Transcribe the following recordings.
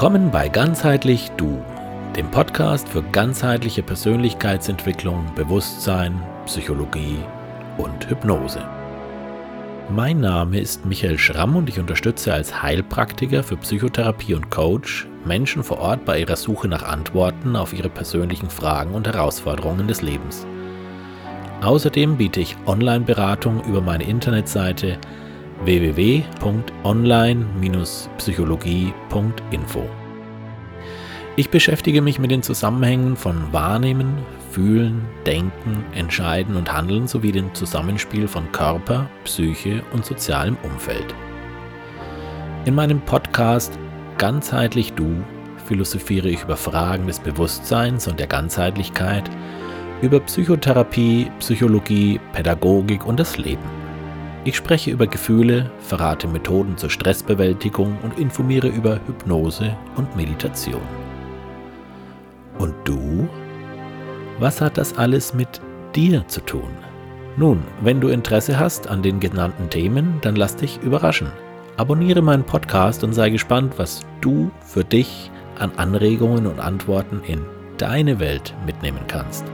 Willkommen bei Ganzheitlich Du, dem Podcast für ganzheitliche Persönlichkeitsentwicklung, Bewusstsein, Psychologie und Hypnose. Mein Name ist Michael Schramm und ich unterstütze als Heilpraktiker für Psychotherapie und Coach Menschen vor Ort bei ihrer Suche nach Antworten auf ihre persönlichen Fragen und Herausforderungen des Lebens. Außerdem biete ich Online-Beratung über meine Internetseite www.online-psychologie.info. Ich beschäftige mich mit den Zusammenhängen von Wahrnehmen, Fühlen, Denken, Entscheiden und Handeln sowie dem Zusammenspiel von Körper, Psyche und sozialem Umfeld. In meinem Podcast Ganzheitlich Du philosophiere ich über Fragen des Bewusstseins und der Ganzheitlichkeit, über Psychotherapie, Psychologie, Pädagogik und das Leben. Ich spreche über Gefühle, verrate Methoden zur Stressbewältigung und informiere über Hypnose und Meditation. Und du? Was hat das alles mit dir zu tun? Nun, wenn du Interesse hast an den genannten Themen, dann lass dich überraschen. Abonniere meinen Podcast und sei gespannt, was du für dich an Anregungen und Antworten in deine Welt mitnehmen kannst.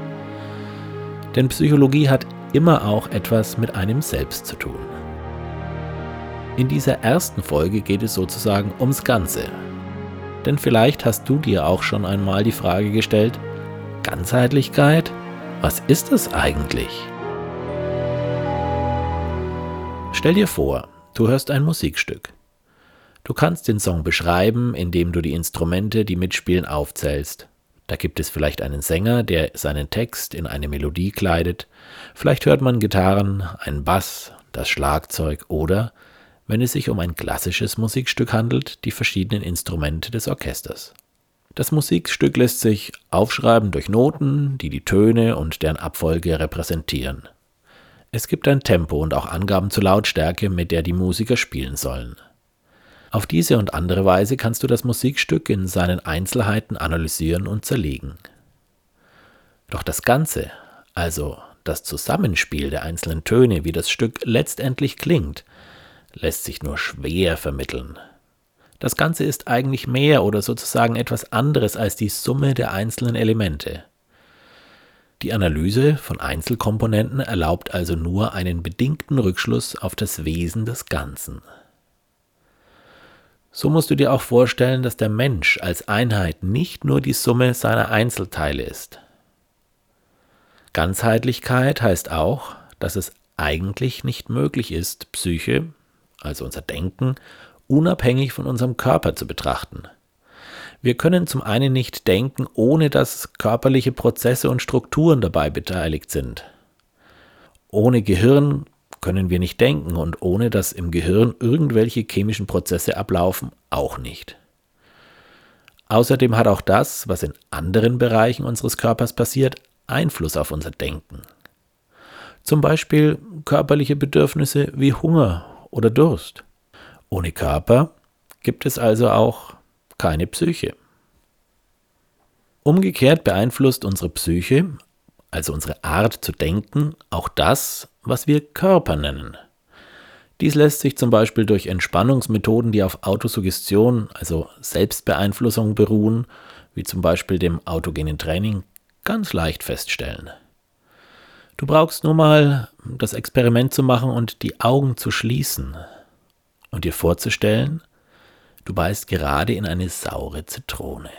Denn Psychologie hat immer auch etwas mit einem selbst zu tun. In dieser ersten Folge geht es sozusagen ums Ganze. Denn vielleicht hast du dir auch schon einmal die Frage gestellt, Ganzheitlichkeit? Was ist das eigentlich? Stell dir vor, du hörst ein Musikstück. Du kannst den Song beschreiben, indem du die Instrumente, die mitspielen, aufzählst. Da gibt es vielleicht einen Sänger, der seinen Text in eine Melodie kleidet. Vielleicht hört man Gitarren, einen Bass, das Schlagzeug oder, wenn es sich um ein klassisches Musikstück handelt, die verschiedenen Instrumente des Orchesters. Das Musikstück lässt sich aufschreiben durch Noten, die die Töne und deren Abfolge repräsentieren. Es gibt ein Tempo und auch Angaben zur Lautstärke, mit der die Musiker spielen sollen. Auf diese und andere Weise kannst du das Musikstück in seinen Einzelheiten analysieren und zerlegen. Doch das Ganze, also das Zusammenspiel der einzelnen Töne, wie das Stück letztendlich klingt, lässt sich nur schwer vermitteln. Das Ganze ist eigentlich mehr oder sozusagen etwas anderes als die Summe der einzelnen Elemente. Die Analyse von Einzelkomponenten erlaubt also nur einen bedingten Rückschluss auf das Wesen des Ganzen. So musst du dir auch vorstellen, dass der Mensch als Einheit nicht nur die Summe seiner Einzelteile ist. Ganzheitlichkeit heißt auch, dass es eigentlich nicht möglich ist, Psyche, also unser Denken, unabhängig von unserem Körper zu betrachten. Wir können zum einen nicht denken, ohne dass körperliche Prozesse und Strukturen dabei beteiligt sind. Ohne Gehirn können wir nicht denken und ohne dass im Gehirn irgendwelche chemischen Prozesse ablaufen, auch nicht. Außerdem hat auch das, was in anderen Bereichen unseres Körpers passiert, Einfluss auf unser Denken. Zum Beispiel körperliche Bedürfnisse wie Hunger oder Durst. Ohne Körper gibt es also auch keine Psyche. Umgekehrt beeinflusst unsere Psyche, also unsere Art zu denken, auch das, was wir Körper nennen. Dies lässt sich zum Beispiel durch Entspannungsmethoden, die auf Autosuggestion, also Selbstbeeinflussung beruhen, wie zum Beispiel dem autogenen Training, ganz leicht feststellen. Du brauchst nur mal das Experiment zu machen und die Augen zu schließen und dir vorzustellen, du beißt gerade in eine saure Zitrone.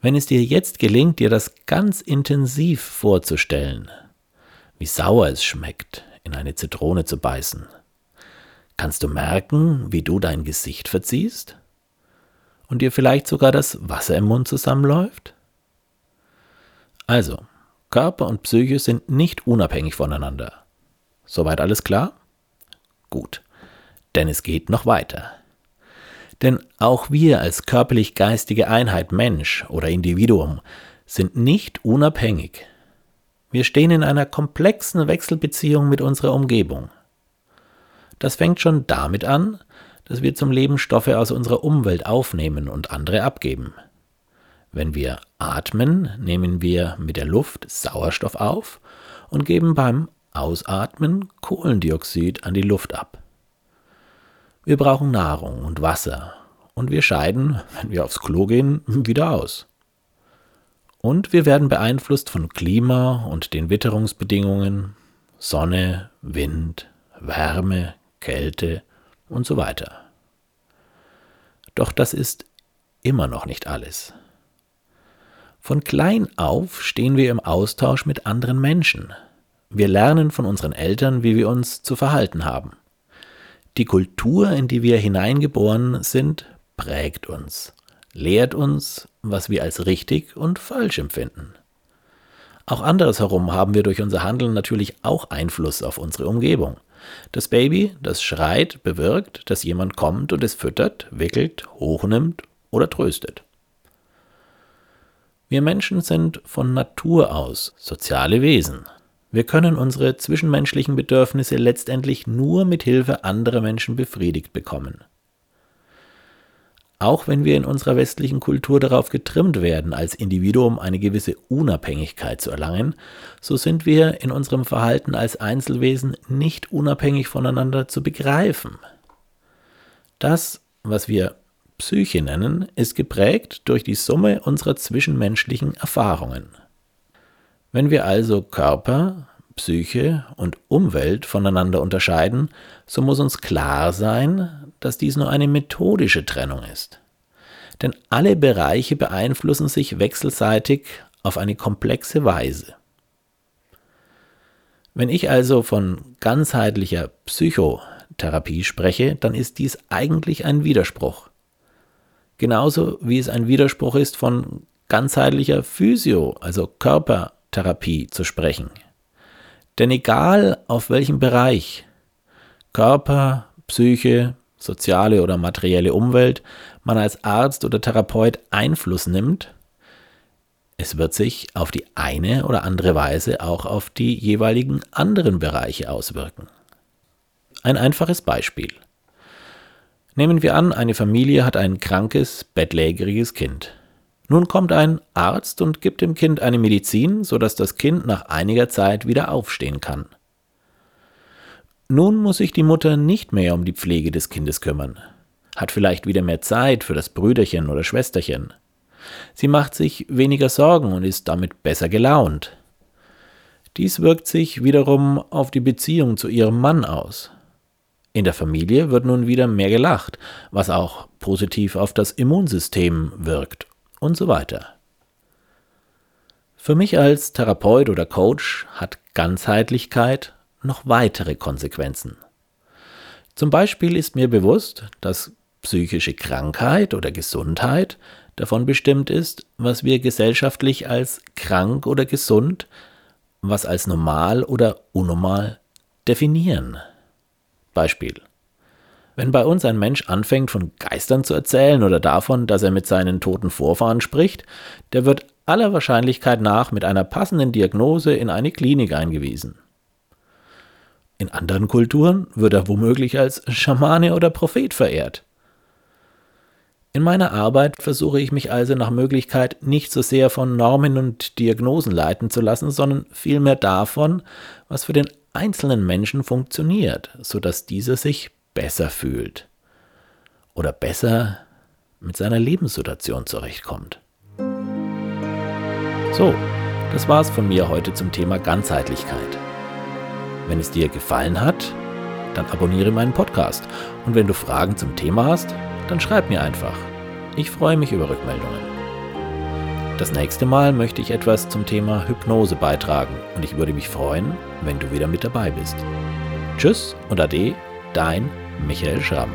Wenn es dir jetzt gelingt, dir das ganz intensiv vorzustellen, wie sauer es schmeckt, in eine Zitrone zu beißen, kannst du merken, wie du dein Gesicht verziehst? Und dir vielleicht sogar das Wasser im Mund zusammenläuft? Also, Körper und Psyche sind nicht unabhängig voneinander. Soweit alles klar? Gut, denn es geht noch weiter. Denn auch wir als körperlich-geistige Einheit Mensch oder Individuum sind nicht unabhängig. Wir stehen in einer komplexen Wechselbeziehung mit unserer Umgebung. Das fängt schon damit an, dass wir zum Leben Stoffe aus unserer Umwelt aufnehmen und andere abgeben. Wenn wir atmen, nehmen wir mit der Luft Sauerstoff auf und geben beim Ausatmen Kohlendioxid an die Luft ab. Wir brauchen Nahrung und Wasser, und wir scheiden, wenn wir aufs Klo gehen, wieder aus. Und wir werden beeinflusst von Klima und den Witterungsbedingungen, Sonne, Wind, Wärme, Kälte und so weiter. Doch das ist immer noch nicht alles. Von klein auf stehen wir im Austausch mit anderen Menschen. Wir lernen von unseren Eltern, wie wir uns zu verhalten haben. Die Kultur, in die wir hineingeboren sind, prägt uns, lehrt uns, was wir als richtig und falsch empfinden. Auch anderes herum haben wir durch unser Handeln natürlich auch Einfluss auf unsere Umgebung. Das Baby, das schreit, bewirkt, dass jemand kommt und es füttert, wickelt, hochnimmt oder tröstet. Wir Menschen sind von Natur aus soziale Wesen. Wir können unsere zwischenmenschlichen Bedürfnisse letztendlich nur mit Hilfe anderer Menschen befriedigt bekommen. Auch wenn wir in unserer westlichen Kultur darauf getrimmt werden, als Individuum eine gewisse Unabhängigkeit zu erlangen, so sind wir in unserem Verhalten als Einzelwesen nicht unabhängig voneinander zu begreifen. Das, was wir Psyche nennen, ist geprägt durch die Summe unserer zwischenmenschlichen Erfahrungen. Wenn wir also Körper, Psyche und Umwelt voneinander unterscheiden, so muss uns klar sein, dass dies nur eine methodische Trennung ist. Denn alle Bereiche beeinflussen sich wechselseitig auf eine komplexe Weise. Wenn ich also von ganzheitlicher Psychotherapie spreche, dann ist dies eigentlich ein Widerspruch. Genauso wie es ein Widerspruch ist, von ganzheitlicher Physio, also Körpertherapie zu sprechen. Denn egal auf welchem Bereich, Körper, Psyche, soziale oder materielle Umwelt man als Arzt oder Therapeut Einfluss nimmt, es wird sich auf die eine oder andere Weise auch auf die jeweiligen anderen Bereiche auswirken. Ein einfaches Beispiel. Nehmen wir an, eine Familie hat ein krankes, bettlägeriges Kind. Nun kommt ein Arzt und gibt dem Kind eine Medizin, sodass das Kind nach einiger Zeit wieder aufstehen kann. Nun muss sich die Mutter nicht mehr um die Pflege des Kindes kümmern, hat vielleicht wieder mehr Zeit für das Brüderchen oder Schwesterchen. Sie macht sich weniger Sorgen und ist damit besser gelaunt. Dies wirkt sich wiederum auf die Beziehung zu ihrem Mann aus. In der Familie wird nun wieder mehr gelacht, was auch positiv auf das Immunsystem wirkt und so weiter. Für mich als Therapeut oder Coach hat Ganzheitlichkeit noch weitere Konsequenzen. Zum Beispiel ist mir bewusst, dass psychische Krankheit oder Gesundheit davon bestimmt ist, was wir gesellschaftlich als krank oder gesund, was als normal oder unnormal definieren. Beispiel. Wenn bei uns ein Mensch anfängt von Geistern zu erzählen oder davon, dass er mit seinen toten Vorfahren spricht, der wird aller Wahrscheinlichkeit nach mit einer passenden Diagnose in eine Klinik eingewiesen. In anderen Kulturen wird er womöglich als Schamane oder Prophet verehrt. In meiner Arbeit versuche ich mich also nach Möglichkeit nicht so sehr von Normen und Diagnosen leiten zu lassen, sondern vielmehr davon, was für den einzelnen Menschen funktioniert, sodass dieser sich besser fühlt oder besser mit seiner Lebenssituation zurechtkommt. So, das war's von mir heute zum Thema Ganzheitlichkeit. Wenn es dir gefallen hat, dann abonniere meinen Podcast. Und wenn du Fragen zum Thema hast, dann schreib mir einfach. Ich freue mich über Rückmeldungen. Das nächste Mal möchte ich etwas zum Thema Hypnose beitragen und ich würde mich freuen, wenn du wieder mit dabei bist. Tschüss und Ade, dein Michael Schramm.